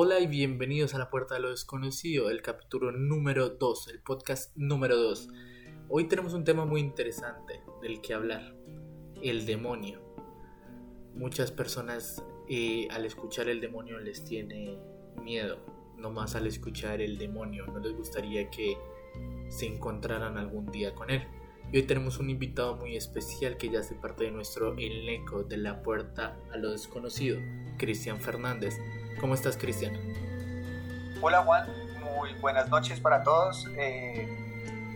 Hola y bienvenidos a La Puerta de lo Desconocido, el capítulo número 2, el podcast número 2. Hoy tenemos un tema muy interesante del que hablar, el demonio. Muchas personas eh, al escuchar el demonio les tiene miedo, nomás al escuchar el demonio, no les gustaría que se encontraran algún día con él. Y hoy tenemos un invitado muy especial que ya hace parte de nuestro elenco de La Puerta a lo Desconocido, Cristian Fernández. ¿Cómo estás, Cristian? Hola, Juan. Muy buenas noches para todos. Eh,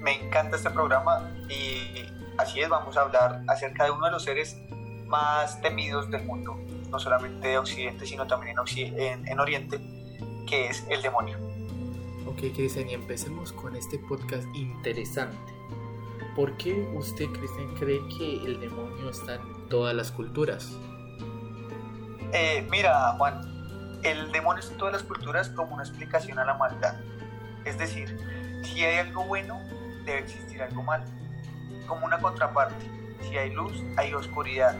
me encanta este programa y así es, vamos a hablar acerca de uno de los seres más temidos del mundo, no solamente de Occidente, sino también en, en, Oriente, que es el demonio. Ok, Cristian, y empecemos con este podcast interesante. ¿Por qué usted, Cristian, cree que el demonio está en todas las culturas? Eh, mira, Juan, el demonio en todas las culturas como una explicación a la maldad. Es decir, si hay algo bueno, debe existir algo malo. Como una contraparte. Si hay luz, hay oscuridad.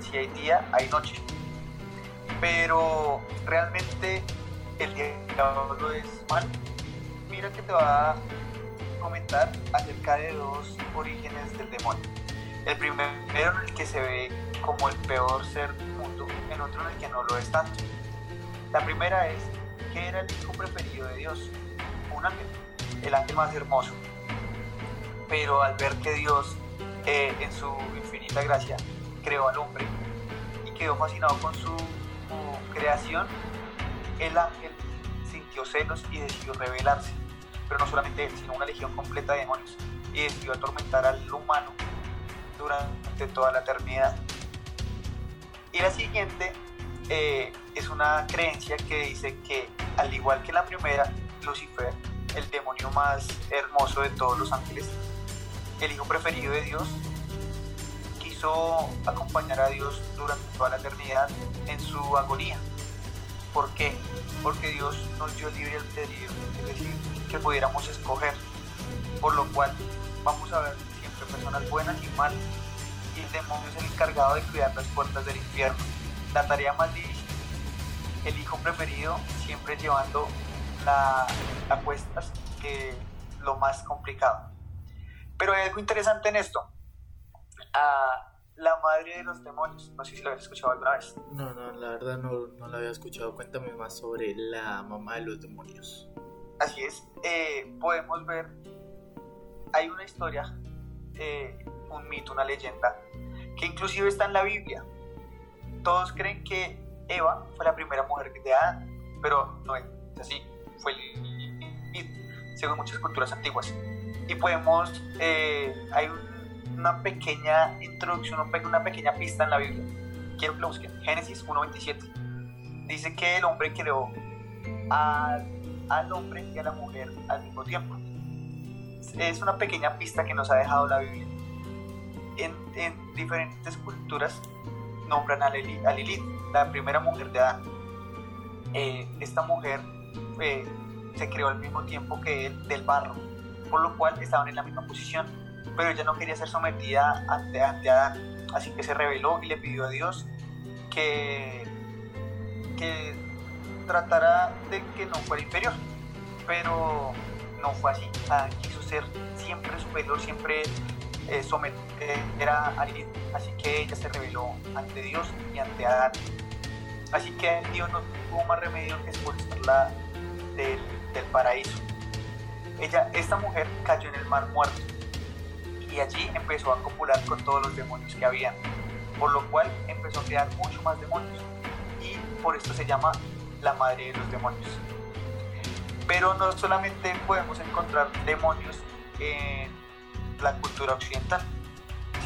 Si hay día, hay noche. Pero realmente el diablo es malo. Mira que te va a comentar acerca de dos orígenes del demonio. El primero en el que se ve como el peor ser del mundo, en otro en el que no lo es tanto. La primera es, ¿qué era el hijo preferido de Dios? Un ángel, el ángel más hermoso. Pero al ver que Dios, eh, en su infinita gracia, creó al hombre y quedó fascinado con su, creación, el ángel sintió celos y decidió rebelarse. Pero no solamente él, sino una legión completa de demonios. Y decidió atormentar al humano durante toda la eternidad. Y la siguiente eh, es una creencia que dice que, al igual que la primera, Lucifer, el demonio más hermoso de todos los ángeles, el hijo preferido de Dios, quiso acompañar a Dios durante toda la eternidad en su agonía. ¿Por qué? Porque Dios nos dio libre albedrío, es decir, que pudiéramos escoger, por lo cual vamos a ver siempre personas buenas y malas, y el demonio es el encargado de cuidar las puertas del infierno la tarea más difícil, el hijo preferido siempre llevando la, apuestas que lo más complicado. Pero hay algo interesante en esto. A la madre de los demonios, no sé si lo habías escuchado alguna vez. No, no, la verdad no, no lo había escuchado. Cuéntame más sobre la mamá de los demonios. Así es, eh, podemos ver, hay una historia, eh, un mito, una leyenda, que inclusive está en la Biblia, todos creen que Eva fue la primera mujer de Adán, pero no es así, fue el, según muchas culturas antiguas. Y podemos, eh, hay una pequeña introducción, una pequeña pista en la Biblia. Quiero que lo busquen. Génesis 1.27. Dice que el hombre creó al, al hombre y a la mujer al mismo tiempo. Es una pequeña pista que nos ha dejado la Biblia. En, en diferentes culturas nombran a, Lilith, la primera mujer de Adán. Eh, esta mujer eh, se creó al mismo tiempo que él del barro, por lo cual estaban en la misma posición, pero ella no quería ser sometida ante, Adán, así que se rebeló y le pidió a Dios que, que tratara de que no fuera inferior, pero no fue así, Adán quiso ser siempre superior, siempre eh, someter a Lilith, así que ella se rebeló ante Dios y ante Adán. Así que Dios no tuvo más remedio que expulsarla del, del paraíso. Ella, esta mujer cayó en el mar muerto y allí empezó a copular con todos los demonios que había, por lo cual empezó a crear mucho más demonios y por esto se llama la madre de los demonios. Pero no solamente podemos encontrar demonios en la cultura occidental,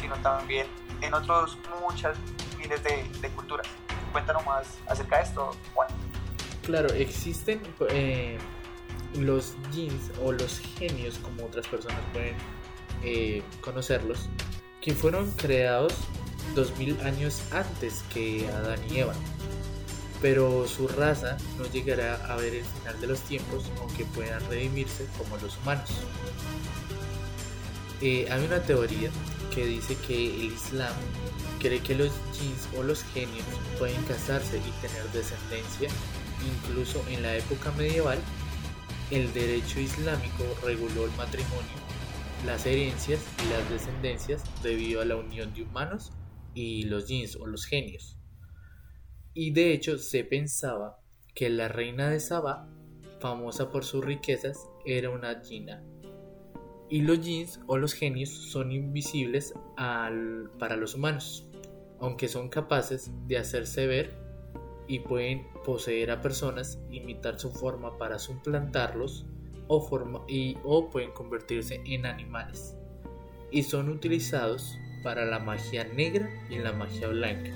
sino también en otros muchas miles de, culturas. Cuéntanos más acerca de esto, Juan. Claro, existen eh, los jeans o los genios, como otras personas pueden eh, conocerlos, que fueron creados 2000 años antes que Adán y Eva. Pero su raza no llegará a ver el final de los tiempos, aunque puedan redimirse como los humanos. Eh, hay una teoría que dice que el Islam cree que los jinns o los genios pueden casarse y tener descendencia incluso en la época medieval, el derecho islámico reguló el matrimonio, las herencias y las descendencias debido a la unión de humanos y los jeans o los genios. Y de hecho se pensaba que la reina de Saba, famosa por sus riquezas, era una gina. Y los jeans o los genios son invisibles para los humanos, aunque son capaces de hacerse ver y pueden poseer a personas, imitar su forma para suplantarlos o, forma, y, o pueden convertirse en animales. Y son utilizados para la magia negra y la magia blanca.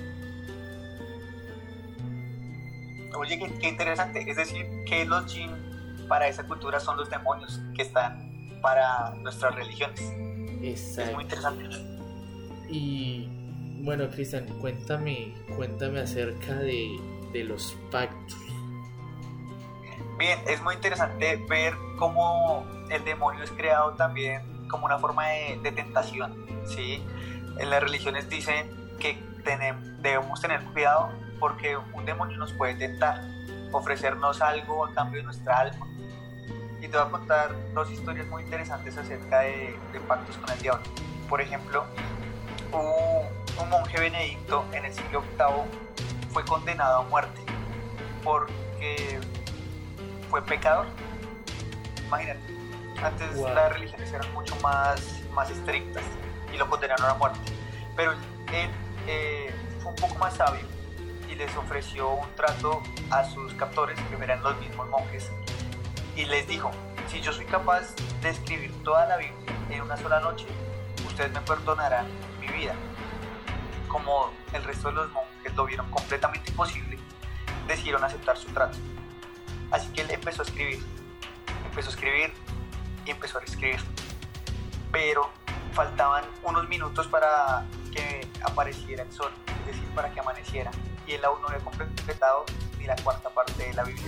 Oye, qué, interesante. Es decir, que los jinn para esa cultura son los demonios que están para nuestras religiones. Exacto. Es muy interesante. Y bueno, Cristian, cuéntame, cuéntame acerca de, de los pactos. Bien, es muy interesante ver cómo el demonio es creado también como una forma de, de tentación, ¿sí? En las religiones dicen que tenemos, debemos tener cuidado porque un demonio nos puede tentar, ofrecernos algo a cambio de nuestra alma. Te voy a contar dos historias muy interesantes acerca de, pactos con el diablo. Por ejemplo, un, monje benedicto en el siglo VIII fue condenado a muerte porque fue pecador. Imagínate, antes las religiones eran mucho más, más estrictas y lo condenaron a muerte. Pero él eh, fue un poco más sabio y les ofreció un trato a sus captores, que eran los mismos monjes, y les dijo, si yo soy capaz de escribir toda la Biblia en una sola noche, ustedes me perdonarán mi vida. Como el resto de los monjes lo vieron completamente imposible, decidieron aceptar su trato. Así que él empezó a escribir, empezó a escribir y empezó a escribir. Pero faltaban unos minutos para que apareciera el sol, es decir, para que amaneciera y él aún no había completado ni la cuarta parte de la Biblia.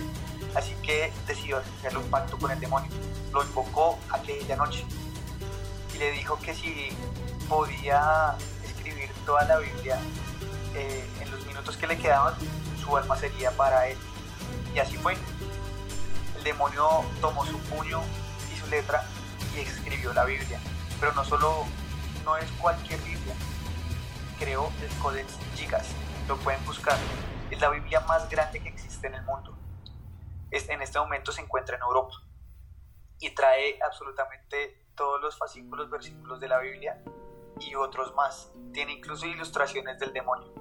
Así que decidió hacer un pacto con el demonio. Lo invocó aquella noche y le dijo que si podía escribir toda la Biblia eh, en los minutos que le quedaban, su alma sería para él. Y así fue. El demonio tomó su puño y su letra y escribió la Biblia. Pero no solo, no es cualquier Biblia. Creó el Codex Gigas, lo pueden buscar. Es la Biblia más grande que existe en el mundo. En este momento se encuentra en Europa y trae absolutamente todos los fascículos, versículos de la Biblia y otros más. Tiene incluso ilustraciones del demonio.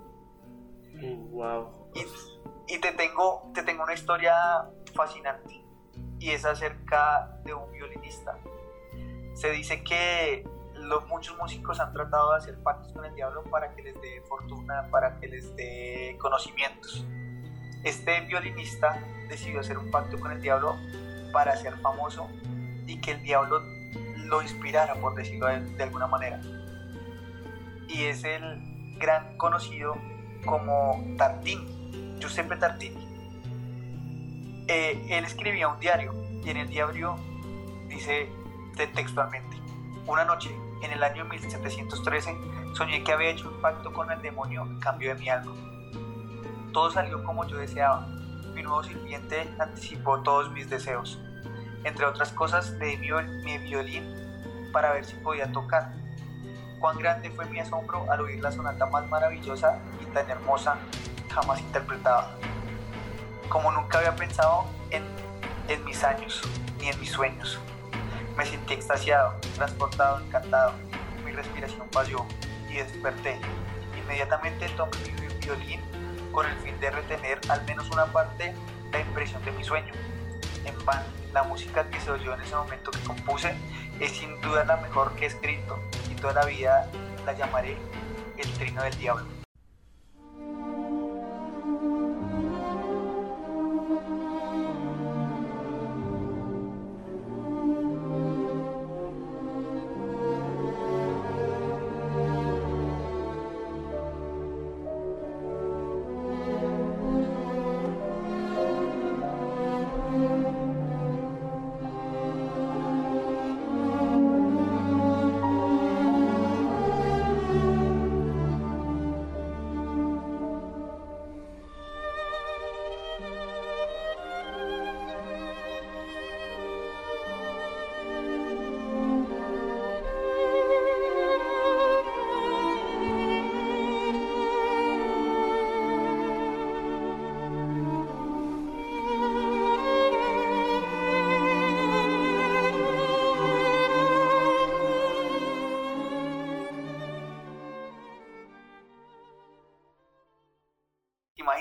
Wow. Y, te, tengo, te tengo una historia fascinante y es acerca de un violinista. Se dice que los, muchos músicos han tratado de hacer pactos con el diablo para que les dé fortuna, para que les dé conocimientos. Este violinista decidió hacer un pacto con el diablo para ser famoso y que el diablo lo inspirara, por decirlo de, alguna manera. Y es el gran conocido como Tartini, Giuseppe Tartini. Eh, él escribía un diario y en el diario dice textualmente, una noche en el año 1713 soñé que había hecho un pacto con el demonio en cambio de mi alma. Todo salió como yo deseaba. Nuevo sirviente anticipó todos mis deseos. Entre otras cosas, le di mi violín para ver si podía tocar. Cuán grande fue mi asombro al oír la sonata más maravillosa y tan hermosa jamás interpretada. Como nunca había pensado en, en mis años ni en mis sueños. Me sentí extasiado, transportado, encantado. Mi respiración falló y desperté. Inmediatamente tomé mi violín con el fin de retener al menos una parte la impresión de mi sueño. En pan, la música que se oyó en ese momento que compuse es sin duda la mejor que he escrito y toda la vida la llamaré el trino del diablo.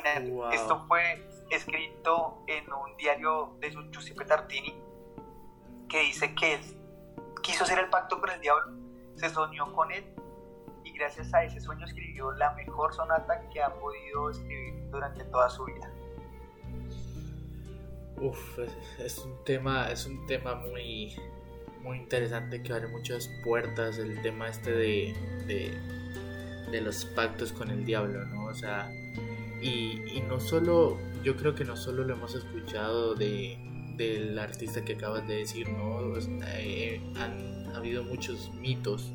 Imagínate, esto fue escrito en un diario de Giuseppe Tartini que dice que él quiso hacer el pacto con el diablo, se soñó con él y gracias a ese sueño escribió la mejor sonata que ha podido escribir durante toda su vida. Uf, es, un tema, es un tema muy, muy interesante que abre muchas puertas, el tema este de, de, los pactos con el diablo, ¿no? O sea, y, no solo, yo creo que no solo lo hemos escuchado de, del artista que acabas de decir, ¿no? Eh, han habido muchos mitos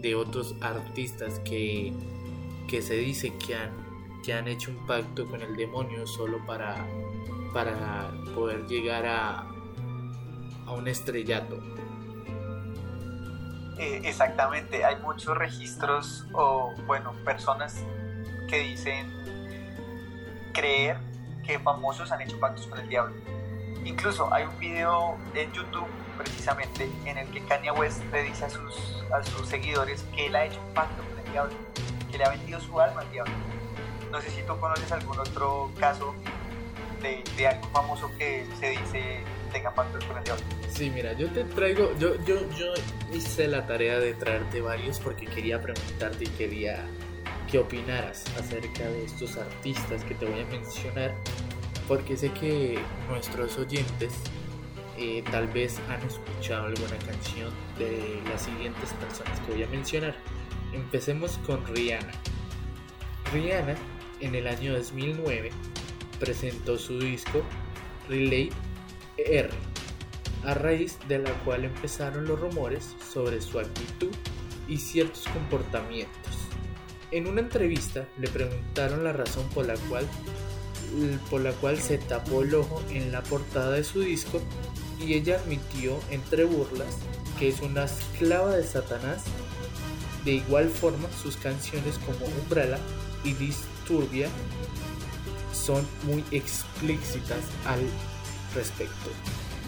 de otros artistas que, que se dice que han, que han hecho un pacto con el demonio solo para, para poder llegar a, a un estrellato. Eh, exactamente, hay muchos registros o, bueno, personas que dicen creer que famosos han hecho pactos con el diablo. Incluso hay un video en YouTube precisamente en el que Kanye West le dice a sus, a sus seguidores que él ha hecho un pacto con el diablo, que le ha vendido su alma al diablo. No sé si tú conoces algún otro caso de, de algo famoso que se dice tenga pactos con el diablo. Sí, mira, yo te traigo, yo, yo, yo hice la tarea de traerte varios porque quería preguntarte y quería que opinaras acerca de estos artistas que te voy a mencionar, porque sé que nuestros oyentes eh, tal vez han escuchado alguna canción de las siguientes personas que voy a mencionar. Empecemos con Rihanna. Rihanna en el año 2009 presentó su disco Relate R, a raíz de la cual empezaron los rumores sobre su actitud y ciertos comportamientos. En una entrevista le preguntaron la razón por la cual por la cual se tapó el ojo en la portada de su disco y ella admitió entre burlas que es una esclava de Satanás. De igual forma, sus canciones como Umbrella y Disturbia son muy explícitas al respecto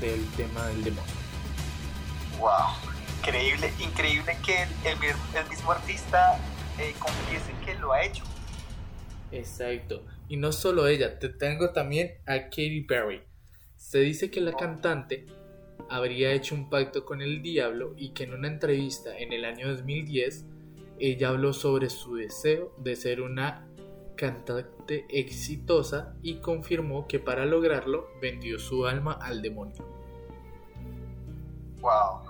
del tema del demonio. ¡Wow! Increíble, increíble que el, mismo artista eh, confiese que lo ha hecho. Exacto. Y no solo ella, te tengo también a Katy Perry. Se dice que la cantante habría hecho un pacto con el diablo y que en una entrevista en el año 2010 ella habló sobre su deseo de ser una cantante exitosa y confirmó que para lograrlo vendió su alma al demonio. Wow,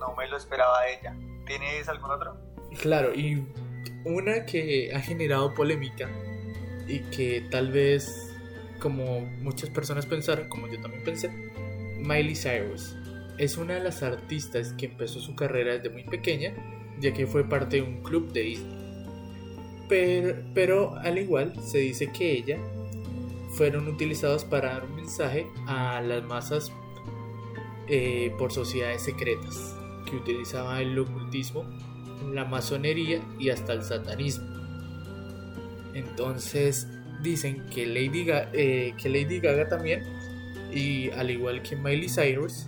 no me lo esperaba ella. ¿Tienes algún otro? Claro, y una que ha generado polémica y que tal vez como muchas personas pensaron, como yo también pensé, Miley Cyrus es una de las artistas que empezó su carrera desde muy pequeña, ya que fue parte de un club de Disney. Pero, pero al igual se dice que ella fueron utilizados para dar un mensaje a las masas eh, por sociedades secretas que utilizaban el ocultismo, la masonería y hasta el satanismo. Entonces dicen que Lady, Gaga, eh, que Lady Gaga también, y al igual que Miley Cyrus,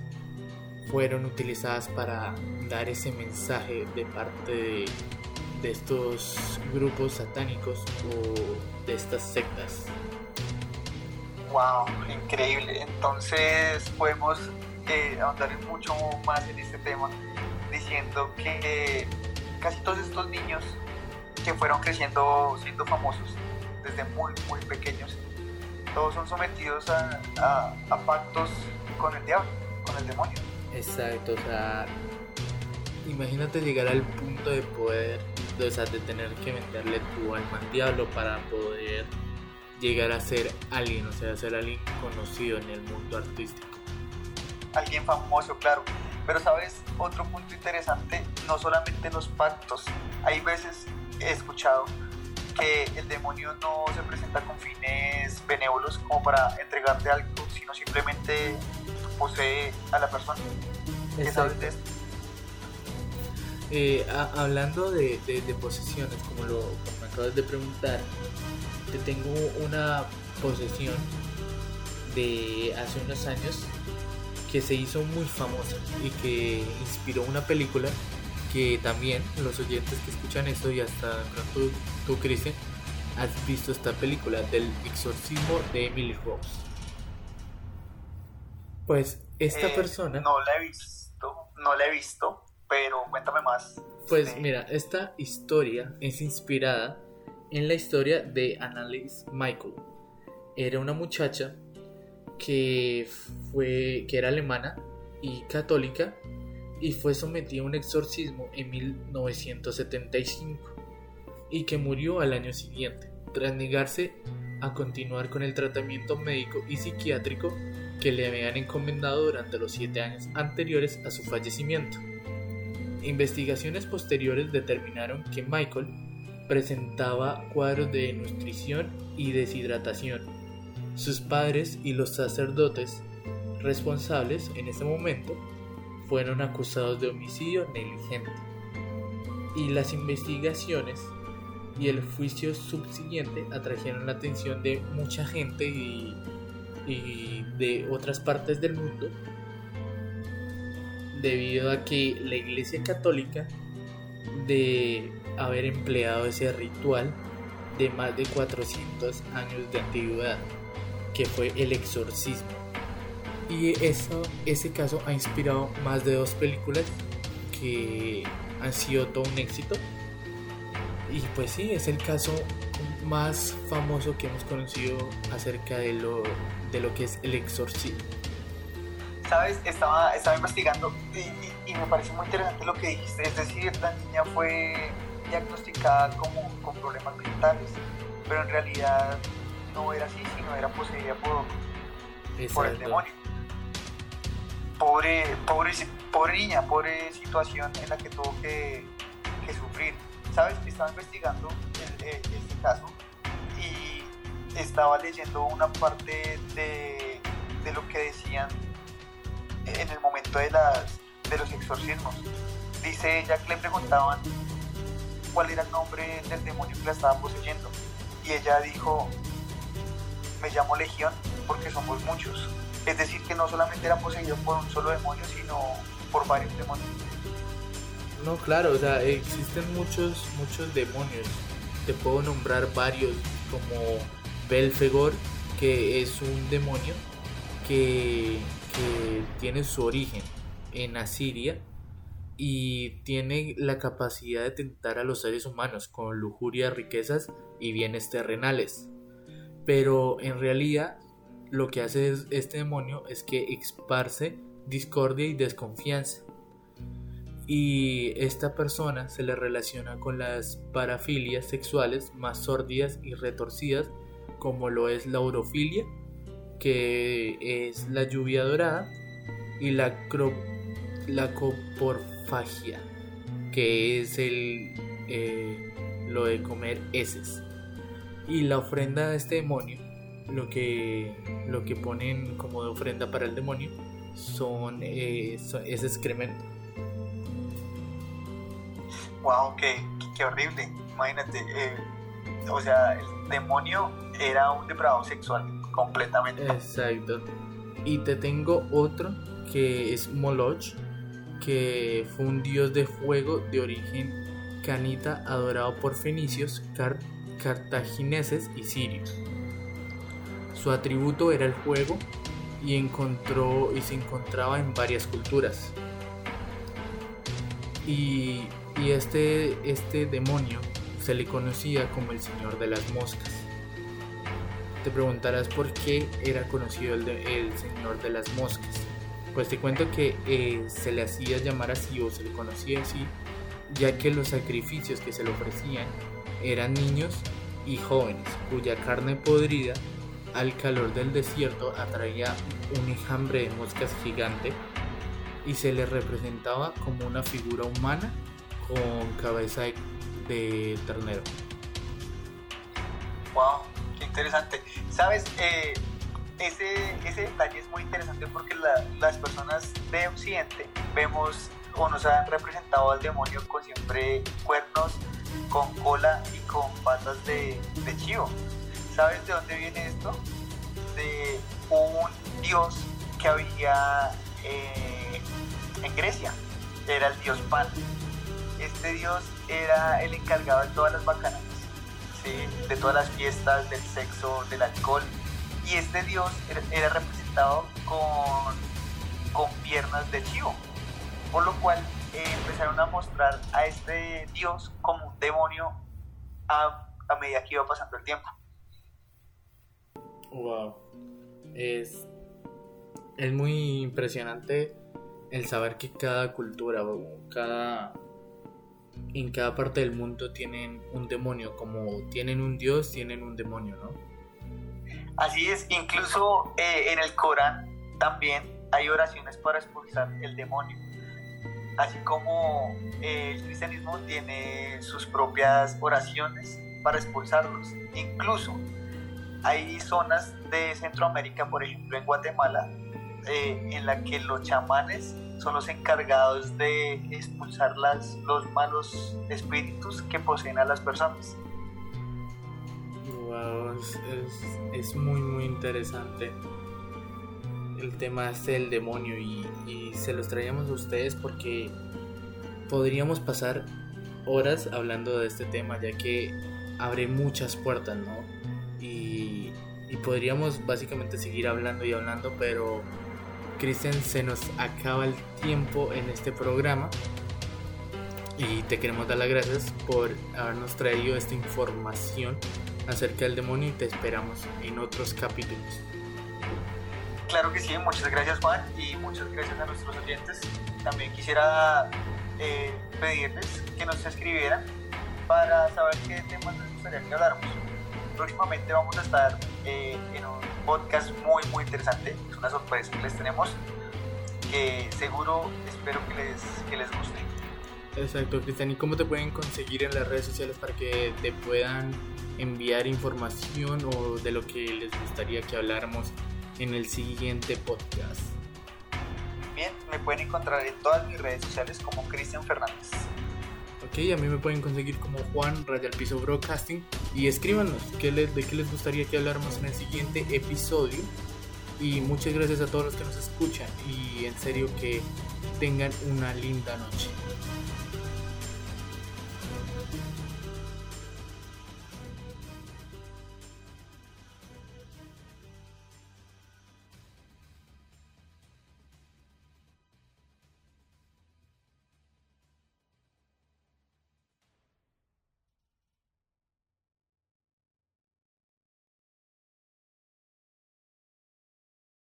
fueron utilizadas para dar ese mensaje de parte de, estos grupos satánicos o de estas sectas. Wow, increíble. Entonces podemos eh, ahondar mucho más en este tema diciendo que casi todos estos niños que fueron creciendo siendo famosos desde muy, muy pequeños, todos son sometidos a, pactos con el diablo, con el demonio. Exacto, o sea, imagínate llegar al punto de poder, de, de tener que venderle tu alma al diablo para poder llegar a ser alguien, o sea, ser alguien conocido en el mundo artístico. Alguien famoso, claro. Pero sabes, otro punto interesante, no solamente los pactos, hay veces he escuchado que el demonio no se presenta con fines benévolos como para entregarte algo, sino simplemente posee a la persona. ¿Qué sabes de esto? Eh, hablando de, posesiones, como lo me acabas de preguntar, te tengo una posesión de hace unos años que se hizo muy famosa y que inspiró una película que también los oyentes que escuchan esto y hasta tú, tú Cristian, has visto esta película del exorcismo de Emily Rose. Pues esta Eh, persona... No la he visto, no la he visto, pero cuéntame más. Pues Sí. mira, esta historia es inspirada en la historia de Annalise Michael. Era una muchacha que fue que era alemana y católica y fue sometida a un exorcismo en 1975 y que murió al año siguiente tras negarse a continuar con el tratamiento médico y psiquiátrico que le habían encomendado durante los siete años anteriores a su fallecimiento. Investigaciones posteriores determinaron que Michael presentaba cuadros de nutrición y deshidratación. Sus padres y los sacerdotes responsables en ese momento fueron acusados de homicidio negligente. Y las investigaciones y el juicio subsiguiente atrajeron la atención de mucha gente y, de otras partes del mundo debido a que la Iglesia Católica de haber empleado ese ritual de más de 400 años de antigüedad, que fue el exorcismo. Y eso, ese caso ha inspirado más de dos películas que han sido todo un éxito. Y pues sí, es el caso más famoso que hemos conocido acerca de lo, de lo que es el exorcismo. ¿Sabes? Estaba, estaba investigando y, y- y me parece muy interesante lo que dijiste. Es decir, la niña fue diagnosticada como con problemas mentales, pero en realidad no era así, sino era poseída por, por el demonio. Pobre, pobre, pobre niña, pobre situación en la que tuvo que, que sufrir. ¿Sabes? Estaba investigando el- el- este caso y estaba leyendo una parte de, de lo que decían en el momento de, las, de los exorcismos. Dice ella que le preguntaban cuál era el nombre del demonio que la estaba poseyendo. Y ella dijo, me llamo Legión porque somos muchos. Es decir, que no solamente era poseído por un solo demonio, sino por varios demonios. No, claro, o sea, existen muchos, muchos demonios. Te puedo nombrar varios, como Belfegor, que es un demonio que, que tiene su origen en Asiria y tiene la capacidad de tentar a los seres humanos con lujuria, riquezas y bienes terrenales. Pero en realidad lo que hace es- este demonio es que esparce discordia y desconfianza. Y esta persona se le relaciona con las parafilias sexuales más sórdidas y retorcidas como lo es la urofilia que es la lluvia dorada y la, cro- la coporfagia que es el eh, lo de comer heces y la ofrenda de este demonio lo que lo que ponen como de ofrenda para el demonio son, eh, son- es excremento Wow, qué, qué- qué horrible. Imagínate, eh, o sea, el demonio era un depravado sexual, completamente. Exacto. Y te tengo otro que es Moloch, que fue un dios de fuego de origen canita adorado por fenicios, car- cartagineses y sirios. Su atributo era el fuego y encontró y se encontraba en varias culturas. Y, este, este demonio se le conocía como el señor de las moscas. Te preguntarás por qué era conocido el Señor de las Moscas. Pues te cuento que eh, se le hacía llamar así o se le conocía así, ya que los sacrificios que se le ofrecían eran niños y jóvenes, cuya carne podrida al calor del desierto atraía un enjambre de moscas gigante y se le representaba como una figura humana con cabeza de, ternero. Wow, qué interesante. Sabes, Eh, ese, ese detalle es muy interesante porque la- las personas de Occidente vemos o nos han representado al demonio con siempre cuernos, con cola y con patas de, de chivo. ¿Sabes de dónde viene esto? De un dios que había eh, en Grecia. Era el dios Pan. Este dios era el encargado de todas las bacanales. de todas las fiestas, del sexo, del alcohol. Y este dios era representado con, con piernas de chivo, por lo cual eh, empezaron a mostrar a este dios como un demonio a, a medida que iba pasando el tiempo. Wow. Es, es muy impresionante el saber que cada cultura, cada en cada parte del mundo tienen un demonio, como tienen un dios, tienen un demonio, ¿no? Así es, incluso eh, en el Corán también hay oraciones para expulsar el demonio, así como eh, el cristianismo tiene sus propias oraciones para expulsarlos. Incluso hay zonas de Centroamérica, por ejemplo en Guatemala, eh, en la que los chamanes son los encargados de expulsar los malos espíritus que poseen a las personas. Wow, es, muy muy interesante el tema este del demonio y, se los traíamos a ustedes porque podríamos pasar horas hablando de este tema ya que abre muchas puertas, ¿no? Y, y podríamos básicamente seguir hablando y hablando, pero Cristian, se nos acaba el tiempo en este programa y te queremos dar las gracias por habernos traído esta información acerca del demonio y te esperamos en otros capítulos. Claro que sí, muchas gracias Juan y muchas gracias a nuestros oyentes. También quisiera eh, pedirles que nos escribieran para saber qué temas les gustaría que habláramos. Próximamente vamos a estar eh, en un podcast muy muy interesante, es una sorpresa que les tenemos, que seguro espero que les, que les guste. Exacto, Cristian, ¿y cómo te pueden conseguir en las redes sociales para que te puedan enviar información o de lo que les gustaría que habláramos en el siguiente podcast? Bien, me pueden encontrar en todas mis redes sociales como Cristian Fernández. Ok, a mí me pueden conseguir como Juan Radial Piso Broadcasting y escríbanos qué les, de qué les gustaría que habláramos en el siguiente episodio. Y muchas gracias a todos los que nos escuchan y en serio que tengan una linda noche.